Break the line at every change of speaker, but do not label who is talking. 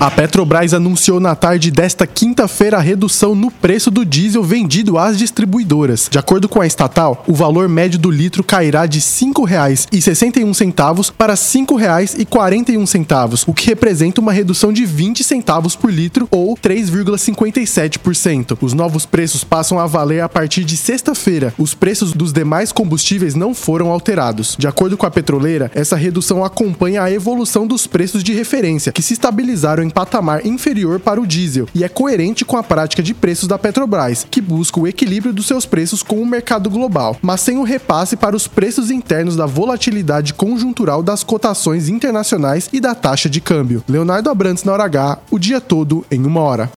A Petrobras anunciou na tarde desta quinta-feira a redução no preço do diesel vendido às distribuidoras. De acordo com a estatal, o valor médio do litro cairá de R$ 5,61 para R$ 5,41, o que representa uma redução de 20 centavos por litro ou 3,57%. Os novos preços passam a valer a partir de sexta-feira. Os preços dos demais combustíveis não foram alterados. De acordo com a petroleira, essa redução acompanha a evolução dos preços de referência, que se estabilizaram em patamar inferior para o diesel e é coerente com a prática de preços da Petrobras, que busca o equilíbrio dos seus preços com o mercado global, mas sem o repasse para os preços internos da volatilidade conjuntural das cotações internacionais e da taxa de câmbio. Leonardo Abrantes na hora H, o dia todo em uma hora.